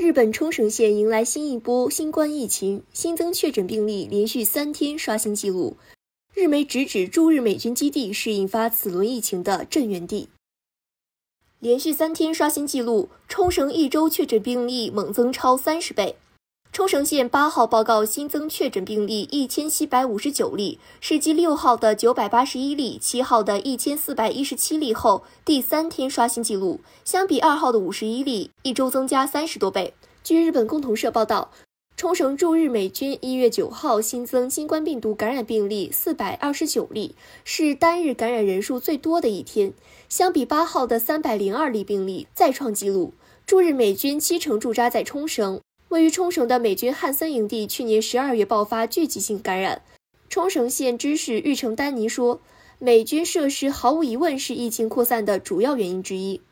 日本冲绳县迎来新一波新冠疫情，新增确诊病例连续三天刷新纪录。日媒直指驻日美军基地是引发此轮疫情的震源地。连续三天刷新纪录，冲绳一周确诊病例猛增超三十倍。冲绳县八号报告新增确诊病例一千七百五十九例，是继六号的九百八十一例、七号的一千四百一十七例后第三天刷新纪录。相比二号的五十一例，一周增加三十多倍。据日本共同社报道，冲绳驻日美军一月九号新增新冠病毒感染病例四百二十九例，是单日感染人数最多的一天。相比八号的三百零二例病例，再创纪录。驻日美军七成驻扎在冲绳。位于冲绳的美军汉森营地去年十二月爆发聚集性感染。冲绳县知事玉城丹尼说：“美军设施毫无疑问是疫情扩散的主要原因之一。”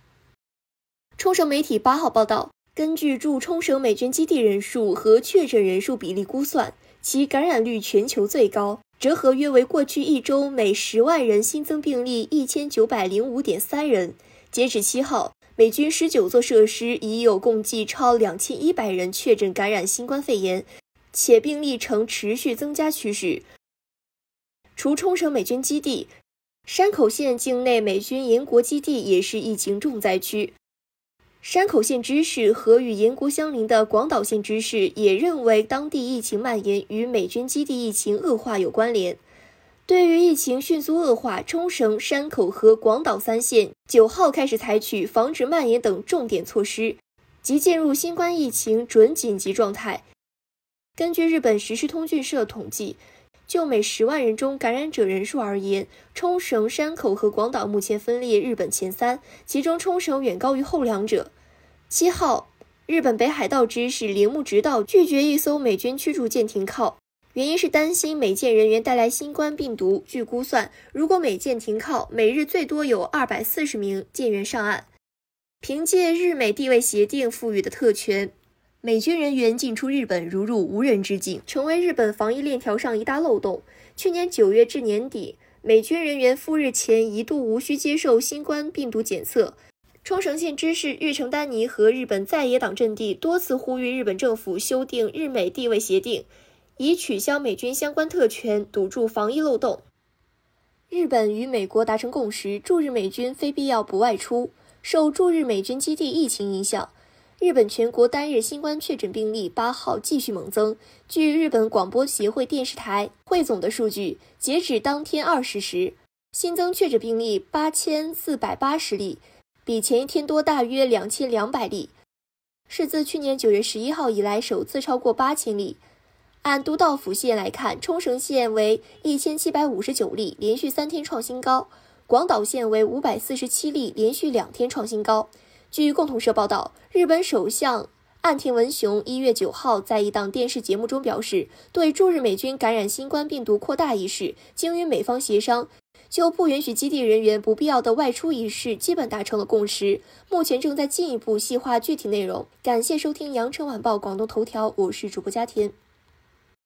冲绳媒体八号报道，根据驻冲绳美军基地人数和确诊人数比例估算，其感染率全球最高，折合约为过去一周每十万人新增病例一千九百零五点三人。截止七号。美军十九座设施已有共计超两千一百人确诊感染新冠肺炎，且病例呈持续增加趋势。除冲绳美军基地，山口县境内美军岩国基地也是疫情重灾区。山口县知事和与岩国相邻的广岛县知事也认为，当地疫情蔓延与美军基地疫情恶化有关联。对于疫情迅速恶化，冲绳、山口和广岛三县九号开始采取防止蔓延等重点措施，即进入新冠疫情准紧急状态。根据日本时事通讯社统计，就每十万人中感染者人数而言，冲绳、山口和广岛目前分列日本前三，其中冲绳远高于后两者。七号，日本北海道知事铃木直道拒绝一艘美军驱逐舰停靠。原因是担心美舰人员带来新冠病毒。据估算，如果美舰停靠，每日最多有二百四十名舰员上岸。凭借日美地位协定赋予的特权，美军人员进出日本如入无人之境，成为日本防疫链条上一大漏洞。去年九月至年底，美军人员赴日前一度无需接受新冠病毒检测。冲绳县知事玉城丹尼和日本在野党阵地多次呼吁日本政府修订日美地位协定。以取消美军相关特权，堵住防疫漏洞。日本与美国达成共识，驻日美军非必要不外出。受驻日美军基地疫情影响，日本全国单日新冠确诊病例八号继续猛增。据日本广播协会电视台汇总的数据，截止当天二十时，新增确诊病例八千四百八十例，比前一天多大约两千两百例，是自去年九月十一号以来首次超过八千例。按都道府县来看，冲绳县为一千七百五十九例，连续三天创新高；广岛县为五百四十七例，连续两天创新高。据共同社报道，日本首相岸田文雄一月九号在一档电视节目中表示，对驻日美军感染新冠病毒扩大一事，经与美方协商，就不允许基地人员不必要的外出一事，基本达成了共识。目前正在进一步细化具体内容。感谢收听羊城晚报广东头条，我是主播佳田。